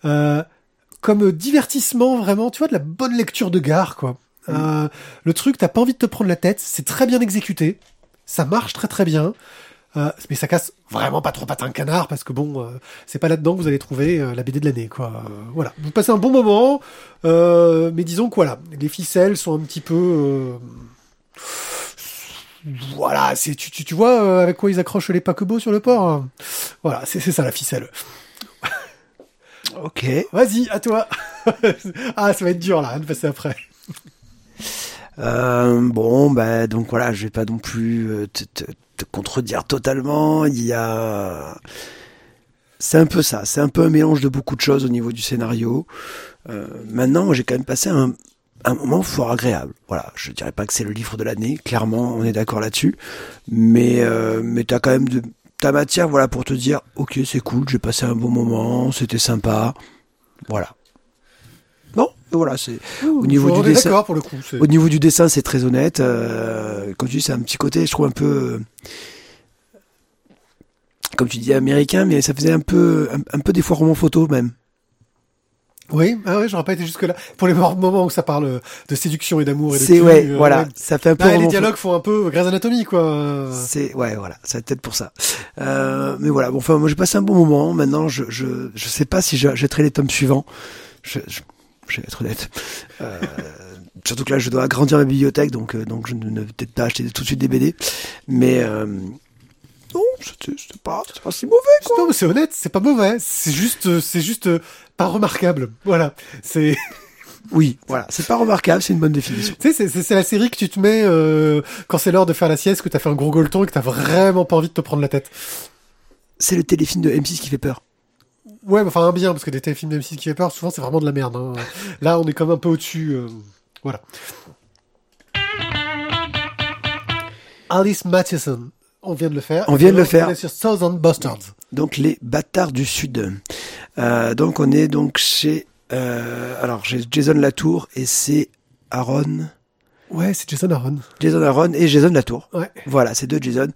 Euh, comme divertissement, vraiment, tu vois, de la bonne lecture de gare, quoi. Euh, le truc, t'as pas envie de te prendre la tête, c'est très bien exécuté, ça marche très très bien. Euh, mais ça casse vraiment pas trop patin canard parce que bon, c'est pas là-dedans que vous allez trouver la BD de l'année, quoi. Voilà, vous passez un bon moment, mais disons que voilà, les ficelles sont un petit peu, voilà, c'est tu, tu, tu vois euh, avec quoi ils accrochent les paquebots sur le port. hein. Voilà, c'est ça la ficelle. Ok. Vas-y, à toi. <laughs> ah, ça va être dur là, de passer après. Euh, bon, bah donc voilà, je vais pas non plus euh, te, te- te contredire totalement. Il y a, c'est un peu ça, c'est un peu un mélange de beaucoup de choses au niveau du scénario. Euh, maintenant, j'ai quand même passé un, un moment fort agréable. Voilà, je dirais pas que c'est le livre de l'année, clairement, on est d'accord là-dessus, mais euh, mais t'as quand même de ta matière, voilà, pour te dire, ok, c'est cool, j'ai passé un bon moment, c'était sympa, voilà. Bon, voilà, c'est au niveau du dessin. d'accord pour le coup. Au niveau du dessin, c'est très honnête. Euh, comme tu dis, c'est un petit côté, je trouve un peu, euh, comme tu dis, américain, mais ça faisait un peu, un, un peu des fois roman photo même. Oui, ah ouais, j'aurais pas été jusque là. Pour les moments où ça parle de séduction et d'amour et de C'est ouais, euh, voilà, ouais. ça fait un peu. Bah, les dialogues font un peu Grey's Anatomy, quoi. C'est ouais, voilà, c'est peut-être pour ça. Euh, mais voilà, bon, enfin, moi j'ai passé un bon moment. Maintenant, je, je, je sais pas si je jetterai les tomes suivants. Je, je, je vais être honnête. Euh, surtout que là, je dois agrandir ma bibliothèque, donc, euh, donc je ne vais peut-être pas acheter tout de suite des BD. Mais euh, non, c'était pas, si mauvais. Non, mais c'est honnête, c'est pas mauvais. C'est juste, euh, c'est juste euh, pas remarquable. Voilà. C'est, <laughs> Oui, voilà, c'est pas remarquable, c'est une bonne définition. tu sais, c'est- la série que tu te mets euh, quand c'est l'heure de faire la sieste, que t'as fait un gros gueuleton et que t'as vraiment pas envie de te prendre la tête. C'est le téléfilm de M6 qui fait peur. Ouais, mais enfin un bien, parce que des téléfilms d'M6 qui fait peur, souvent c'est vraiment de la merde. hein. Là, on est comme un peu au-dessus. euh, voilà. Alice Matheson, on vient de le faire. On vient de le On faire. est sur Southern Bastards. Donc les bâtards du sud. Euh, donc on est donc chez euh, alors j'ai Jason Latour et c'est Aaron, Ouais, c'est Jason Aaron. Jason Aaron et Jason Latour. Ouais. Voilà, ces deux Jason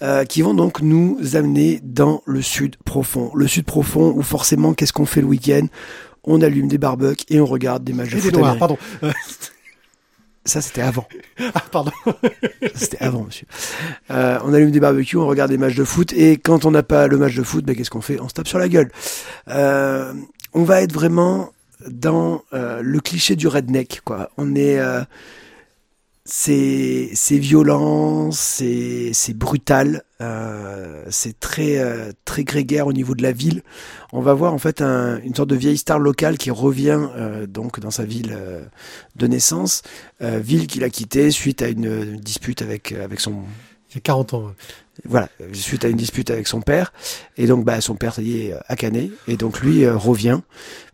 euh, qui vont donc nous amener dans le sud profond. Le sud profond où forcément qu'est-ce qu'on fait le week-end? On allume des barbecues et on regarde des matchs de des foot noirs, américains. pardon. <laughs> Ça c'était avant. <laughs> ah, pardon. C'était avant, monsieur. Euh, on allume des barbecues, on regarde des matchs de foot, et quand on n'a pas le match de foot, ben, qu'est-ce qu'on fait? On se tape sur la gueule. Euh, on va être vraiment dans euh, le cliché du redneck, quoi. On est, euh, c'est, violent, c'est, brutal, euh, c'est très, euh, très grégaire au niveau de la ville. On va voir en fait un- une sorte de vieille star locale qui revient euh, donc dans sa ville euh, de naissance, euh, ville qu'il a quittée suite à une, dispute avec avec son Il y a 40 ans. voilà suite à une dispute avec son père et donc bah son père est à Canet et donc lui euh, revient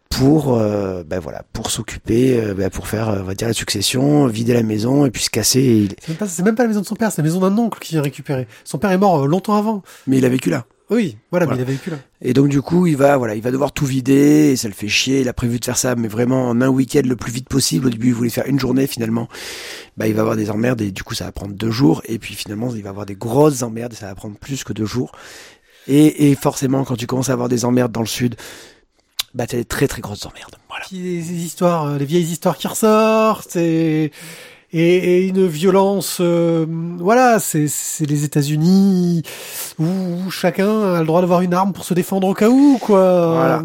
pour euh, bah, voilà pour s'occuper euh, bah, pour faire euh, on va dire la succession vider la maison et puis se casser il- C'est même, pas, c'est même pas la maison de son père, c'est la maison d'un oncle qui vient récupérer. Son père est mort euh, longtemps avant. mais il a vécu là Oui, voilà, Voilà. mais il a vécu là. Et donc du coup, il va voilà, il va devoir tout vider et ça le fait chier. Il a prévu de faire ça, mais vraiment en un week-end le plus vite possible. Au début, il voulait faire une journée. Finalement, bah il va avoir des emmerdes et du coup, ça va prendre deux jours. Et puis finalement, il va avoir des grosses emmerdes et ça va prendre plus que deux jours. Et, et forcément, quand tu commences à avoir des emmerdes dans le sud, bah t'as des très très grosses emmerdes. Voilà. Les histoires, euh, les vieilles histoires qui ressortent et, et, et une violence, euh, voilà, c'est, c'est les États-Unis où, où chacun a le droit d'avoir une arme pour se défendre au cas où, quoi. Voilà.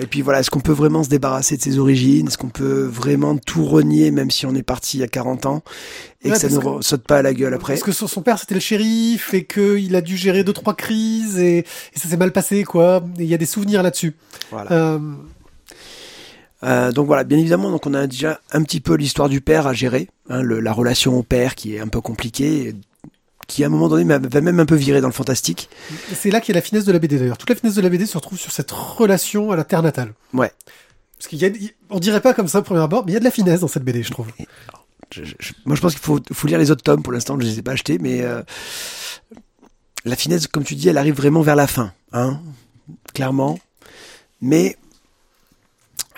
Et puis voilà, est-ce qu'on peut vraiment se débarrasser de ses origines? Est-ce qu'on peut vraiment tout renier, même si on est parti il y a 40 ans et Ouais, que ça ne que- saute pas à la gueule après? Parce que son, père c'était le shérif et qu'il a dû gérer deux trois crises et, et ça s'est mal passé quoi. Et il y a des souvenirs là-dessus. Voilà. Euh, Euh, donc voilà, bien évidemment, donc on a déjà un petit peu l'histoire du père à gérer, hein, le- la relation au père qui est un peu compliquée, qui à un moment donné va même un peu virer dans le fantastique. c'est là qu'il y a la finesse de la BD d'ailleurs. Toute la finesse de la BD se retrouve sur cette relation à la terre natale. Ouais. Parce qu'il y a, on dirait pas comme ça au premier abord, mais il y a de la finesse dans cette BD, je trouve. Je- je- je- moi je pense qu'il faut, faut lire les autres tomes, pour l'instant je les ai pas achetés, mais euh, la finesse, comme tu dis, elle arrive vraiment vers la fin, hein, clairement. Mais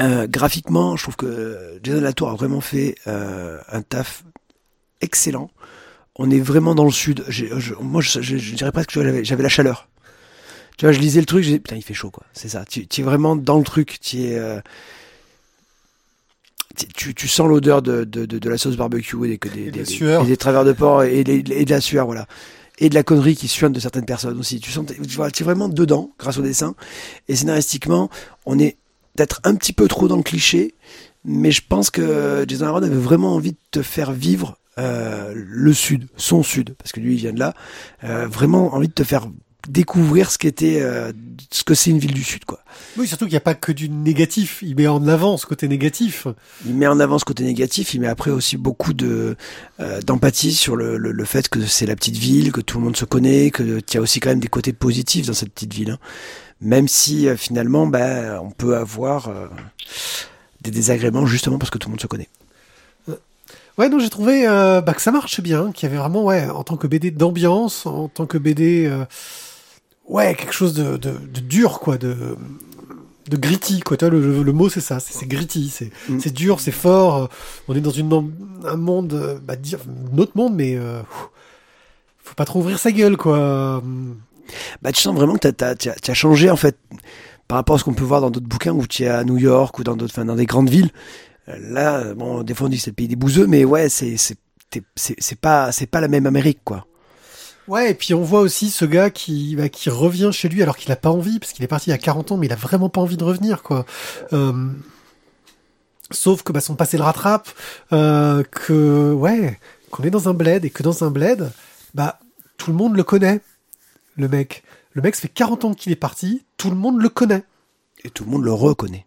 euh, graphiquement, je trouve que Jason Latour a vraiment fait euh, un taf excellent. On est vraiment dans le sud. Je- moi, je, je- je dirais presque que j'avais la chaleur. Tu vois, je lisais le truc, j'ai putain, il fait chaud, quoi. C'est ça. Tu, tu es vraiment dans le truc. Tu es, euh, tu- sens l'odeur de, de, de, de la sauce barbecue et des, des, Et travers de porc et, de la sueur, voilà. Et de la connerie qui suinte de certaines personnes aussi. Tu sens, tu vois, tu es vraiment dedans grâce au dessin. Et scénaristiquement, on est peut-être un petit peu trop dans le cliché, mais je pense que Jason Aaron avait vraiment envie de te faire vivre euh, le sud, son sud, parce que lui il vient de là, euh, vraiment envie de te faire découvrir ce qu'était, euh, ce que c'est une ville du Sud, quoi. Oui, surtout qu'il n'y a pas que du négatif. Il met en avant ce côté négatif. Il met en avant ce côté négatif, il met après aussi beaucoup de euh, d'empathie sur le, le, le, fait que c'est la petite ville, que tout le monde se connaît, que qu'il y a aussi quand même des côtés positifs dans cette petite ville. Hein. Même si euh, finalement, bah, on peut avoir euh, des désagréments justement parce que tout le monde se connaît. Ouais, non, j'ai trouvé euh, bah, que ça marche bien, qu'il y avait vraiment, ouais, en tant que BD d'ambiance, en tant que BD, euh, ouais, quelque chose de, de, de, dur, quoi, de, de gritty, quoi. Tu vois, le, le mot, c'est ça, c'est gritty, c'est mm. dur, c'est fort. On est dans une, un monde, bah, dire, notre monde, mais euh, faut pas trop ouvrir sa gueule, quoi. Bah, tu sens vraiment que t'as as, as, as, changé, en fait, par rapport à ce qu'on peut voir dans d'autres bouquins où tu es à New York ou dans d'autres, enfin, dans des grandes villes. Là, bon, des fois on dit c'est le pays des bouseux, mais ouais, c'est c'est c'est pas c'est pas la même Amérique quoi. Ouais, et puis on voit aussi ce gars qui bah, qui revient chez lui alors qu'il a pas envie parce qu'il est parti il y a 40 ans, mais il a vraiment pas envie de revenir quoi. Euh, sauf que bah, son passé le rattrape, euh, que ouais, qu'on est dans un bled et que dans un bled, bah tout le monde le connaît, le mec. Le mec, ça fait 40 ans qu'il est parti, tout le monde le connaît. Et tout le monde le reconnaît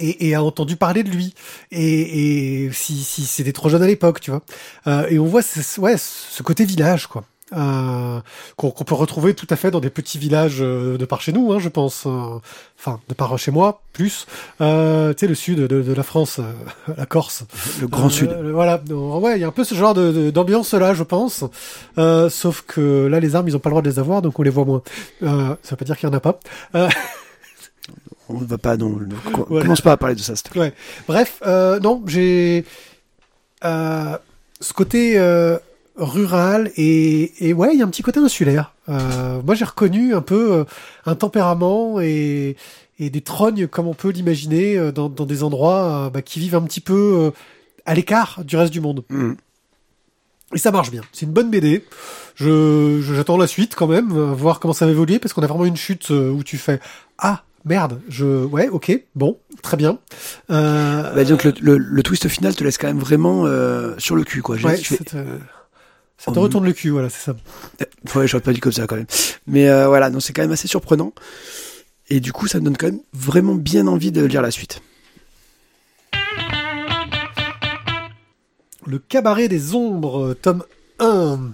et, et, a entendu parler de lui. Et, et si, si c'était trop jeune à l'époque, tu vois. Euh, et on voit ce, ouais, ce côté village, quoi. Euh, qu'on peut retrouver tout à fait dans des petits villages euh, de par chez nous, hein, je pense. Euh, enfin, de par chez moi, plus. Euh, tu sais, le sud de, de la France, euh, la Corse. Le grand sud. voilà. Ouais, il y a un peu ce genre d'ambiance là, je pense. sauf que là, les armes, ils ont pas le droit de les avoir, donc on les voit moins. ça veut pas dire qu'il y en a pas. <laughs> on ne va pas non <laughs> voilà. commence pas à parler de ça ouais. bref euh, non j'ai euh, ce côté euh, rural et, et ouais il y a un petit côté insulaire moi j'ai reconnu un peu un tempérament et, et des trognes comme on peut l'imaginer dans, dans, des endroits bah, qui vivent un petit peu à l'écart du reste du monde mmh. Et ça marche bien. C'est une bonne BD. Je, j'attends la suite quand même, voir comment ça va évoluer, parce qu'on a vraiment une chute où tu fais ah merde, je, ouais, ok, bon, très bien. Euh... Bah, donc le, le, le, twist final te laisse quand même vraiment euh, sur le cul, quoi. Ouais, ça te, ça te oh, retourne le cul, voilà, c'est ça. Ouais, j'aurais pas dit comme ça quand même. Mais euh, voilà, donc c'est quand même assez surprenant. Et du coup, ça me donne quand même vraiment bien envie de lire la suite. Le cabaret des ombres, tome 1.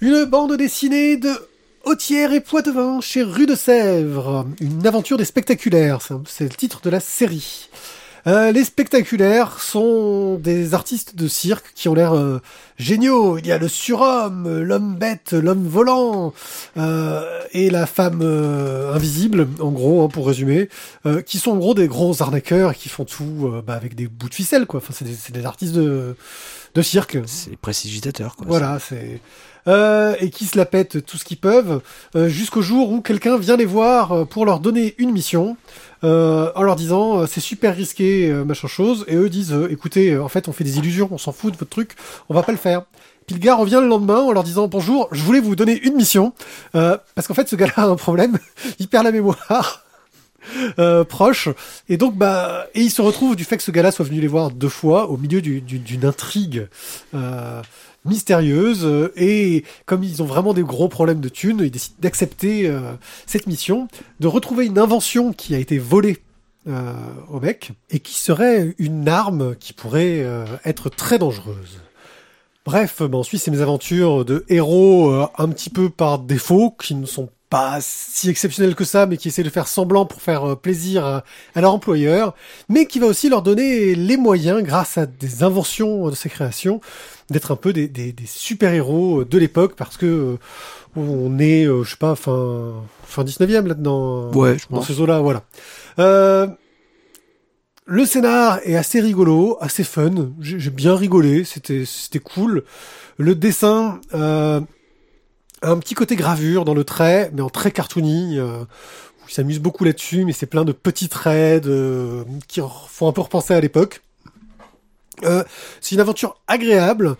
Une bande dessinée de Hautière et Poitevin chez Rue de Sèvres. Une aventure des spectaculaires, c'est le titre de la série. Euh, les spectaculaires sont des artistes de cirque qui ont l'air euh, géniaux. Il y a le surhomme, l'homme bête, l'homme volant euh, et la femme euh, invisible, en gros, hein, pour résumer, euh, qui sont en gros des gros arnaqueurs qui font tout bah, avec des bouts de ficelle, quoi. Enfin, c'est des, des, artistes de, de cirque. C'est des prestigitateurs, quoi. Voilà, c'est euh, et qui se la pètent tout ce qu'ils peuvent, euh, jusqu'au jour où quelqu'un vient les voir euh, pour leur donner une mission, euh, en leur disant euh, c'est super risqué, machin chose, et eux disent écoutez, en fait on fait des illusions, on s'en fout de votre truc, on va pas le faire. Puis le gars revient le lendemain en leur disant bonjour, je voulais vous donner une mission, parce qu'en fait ce gars-là a un problème, <laughs> il perd la mémoire. <laughs> Euh, proche et donc bah et il se retrouve du fait que ce gars-là soit venu les voir deux fois au milieu d'une du, du, intrigue euh, mystérieuse euh, et comme ils ont vraiment des gros problèmes de thunes, ils décident d'accepter euh, cette mission, de retrouver une invention qui a été volée euh, au mec et qui serait une arme qui pourrait être très dangereuse. Bref, bah, ensuite c'est mes aventures de héros un petit peu par défaut qui ne sont pas si exceptionnels que ça, mais qui essaient de faire semblant pour faire plaisir à, à, leur employeur, mais qui va aussi leur donner les moyens, grâce à des inventions de ses créations, d'être un peu des, des, des super-héros de l'époque parce que euh, on est, euh, je sais pas, fin, fin 19e là-dedans. Ouais, je dans ces eaux-là, voilà. Euh, le scénar est assez rigolo, assez fun. J'ai bien rigolé, c'était c'était cool. Le dessin euh, un petit côté gravure dans le trait, mais en très cartoony. Euh, il s'amuse beaucoup là-dessus, mais c'est plein de petits traits de, qui font un peu repenser à l'époque. Euh, c'est une aventure agréable,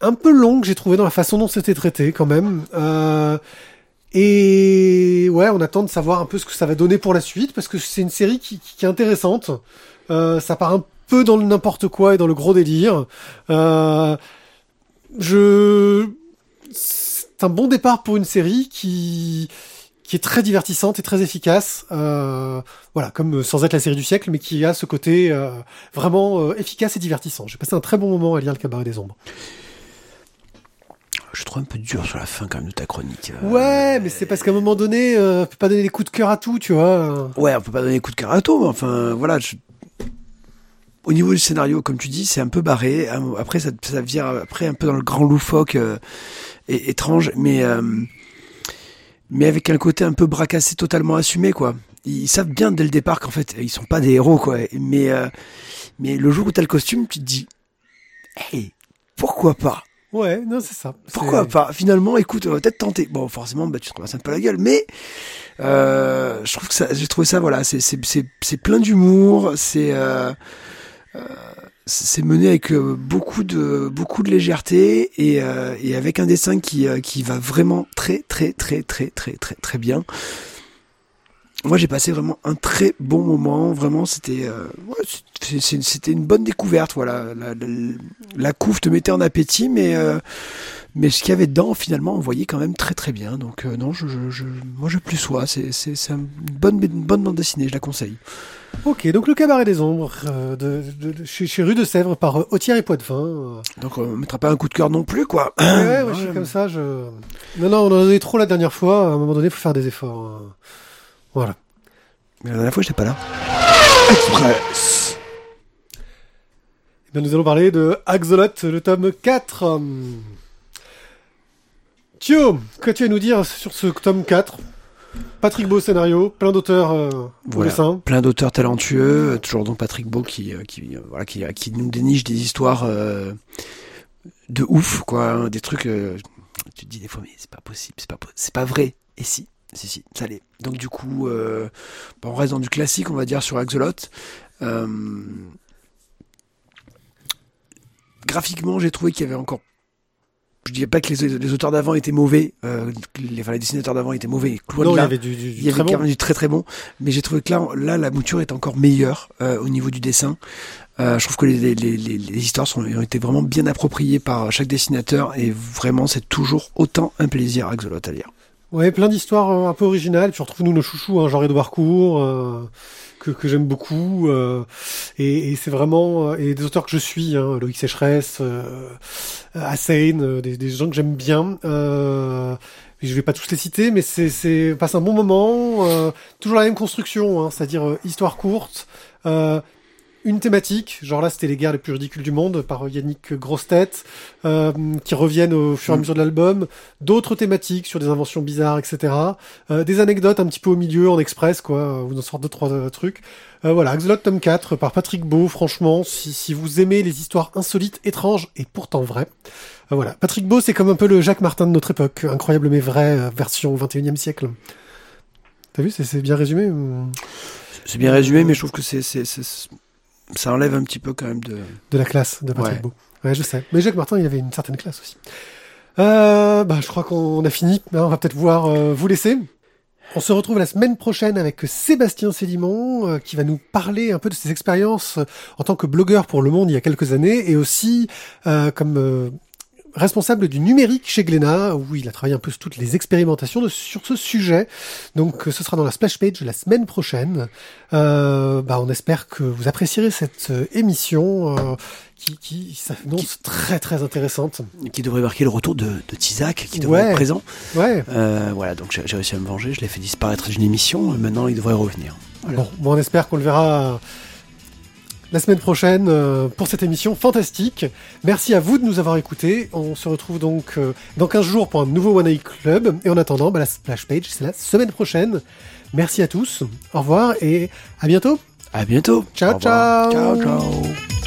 un peu longue, j'ai trouvé dans la façon dont c'était traité quand même. Euh, et ouais, on attend de savoir un peu ce que ça va donner pour la suite parce que c'est une série qui, qui, est intéressante. Euh, ça part un peu dans le n'importe quoi et dans le gros délire. Euh, je c'est un bon départ pour une série qui qui est très divertissante et très efficace. Euh, voilà, comme sans être la série du siècle, mais qui a ce côté euh, vraiment euh, efficace et divertissant. J'ai passé un très bon moment à lire Le Cabaret des Ombres. Je trouve un peu dur sur la fin quand même de ta chronique. euh. Ouais, mais c'est parce qu'à un moment donné, euh, on peut pas donner des coups de cœur à tout, tu vois. Ouais, on peut pas donner des coups de cœur à tout, mais enfin, voilà. je- Au niveau du scénario, comme tu dis, c'est un peu barré. Après, ça, ça vire après un peu dans le grand loufoque euh, et étrange, mais euh, mais avec un côté un peu bracassé, totalement assumé, quoi. Ils, ils savent bien dès le départ qu'en fait, ils sont pas des héros, quoi. Mais euh, mais le jour où t'as le costume, tu te dis, hey, pourquoi pas? Ouais, non, c'est ça. pourquoi pas? Finalement, écoute, on va peut-être tenter. Bon, forcément, bah, tu te ramasses un peu la gueule, mais euh, je trouve que ça, j'ai trouvé ça, voilà, c'est c'est c'est c'est plein d'humour, c'est euh, euh, c'est mené avec euh, beaucoup de beaucoup de légèreté et, euh, avec un dessin qui, euh, qui va vraiment très très très très très très très bien. Moi j'ai passé vraiment un très bon moment, vraiment c'était c'était une bonne découverte voilà. La, couve te mettait en appétit mais mais ce qu'il y avait dedans finalement on voyait quand même très très bien donc non moi je plus sois c'est c'est une bonne une bonne bande dessinée je la conseille. Ok, donc le cabaret des ombres euh, de, de- de- chez, chez Rue de Sèvres par euh, Autière et Poitvin. euh. Donc on mettra pas un coup de cœur non plus, quoi. Ouais, ouais, ouais, je suis comme ça. Je... Non, non, on en a donné trop la dernière fois. À un moment donné, il faut faire des efforts. hein. Voilà. Mais la dernière fois, j'étais pas là. Express. Eh bien, nous allons parler de Axolot, le tome 4. Hum. Thio, qu'as-tu à nous dire sur ce tome 4 Patrick Beau scénario, plein d'auteurs euh, Voilà. dessin. Plein d'auteurs talentueux, euh, toujours donc Patrick Beau qui euh, qui voilà qui, qui nous déniche des histoires de ouf quoi, hein, des trucs tu te dis des fois mais c'est pas possible, c'est pas c'est pas vrai. Et si, si si, ça l'est. Donc du coup bon, on reste dans du classique on va dire sur Axolot. Graphiquement, j'ai trouvé qu'il y avait encore je dirais pas que les, les auteurs d'avant étaient mauvais, euh, les, enfin, les dessinateurs d'avant étaient mauvais. Non, il y avait du, du, Il y avait très quand bon. même du très très bon, mais j'ai trouvé que là, là la mouture est encore meilleure euh, au niveau du dessin. Euh, je trouve que les, les, les, histoires sont, ont été vraiment bien appropriées par chaque dessinateur et vraiment c'est toujours autant un plaisir Axolot à lire. Ouais, plein d'histoires euh, un peu originales. Puis on retrouve nous nos chouchous, hein, genre Edouard Court, euh, que, que j'aime beaucoup. euh, et et c'est vraiment euh, et des auteurs que je suis, hein, Loïc Sécheresse, euh, Hassan, euh, des, des gens que j'aime bien. Euh, je vais pas tous les citer, mais c'est c'est passe un bon moment. euh, toujours la même construction, hein, c'est-à-dire euh, histoire courte. Euh, une thématique, genre là c'était les guerres les plus ridicules du monde par Yannick Grossetête, euh, qui reviennent au fur et à Mm. mesure de l'album, d'autres thématiques sur des inventions bizarres, etc. Euh, des anecdotes un petit peu au milieu, en express, quoi, où on sort deux, trois euh, trucs. Euh, voilà, Axolot tome 4 par Patrick Beau, franchement, si, si vous aimez les histoires insolites, étranges et pourtant vraies. Euh, voilà, Patrick Beau c'est comme un peu le Jacques Martin de notre époque, incroyable mais vrai, euh, version 21e siècle. T'as vu, c'est bien résumé ou- C'est bien résumé, mais je trouve que c'est- ça enlève un petit peu quand même de. de la classe de Patrick Ouais. Beau. Ouais, je sais. Mais Jacques Martin, il avait une certaine classe aussi. Euh, bah, je crois qu'on a fini. Hein, on va peut-être voir euh, vous laisser. On se retrouve la semaine prochaine avec Sébastien Sélimon, euh, qui va nous parler un peu de ses expériences en tant que blogueur pour Le Monde il y a quelques années, et aussi euh, comme euh, responsable du numérique chez Glénat, où il a travaillé un peu sur toutes les expérimentations de- sur ce sujet. Donc euh, ce sera dans la splash page la semaine prochaine. Euh, bah, on espère que vous apprécierez cette euh, émission euh, qui, qui s'annonce très très intéressante. qui devrait marquer le retour de, de Tizak, qui devrait Ouais. être présent. Ouais. Euh, voilà, donc j'ai, réussi à me venger, je l'ai fait disparaître d'une émission, maintenant il devrait revenir. Voilà. Bon, bon, on espère qu'on le verra la semaine prochaine euh, pour cette émission fantastique. Merci à vous de nous avoir écoutés. On se retrouve donc euh, dans 15 jours pour un nouveau One Eye Club. Et en attendant, bah, la splash page, c'est la semaine prochaine. Merci à tous. Au revoir et à bientôt. À bientôt. Ciao, ciao. Ciao, ciao.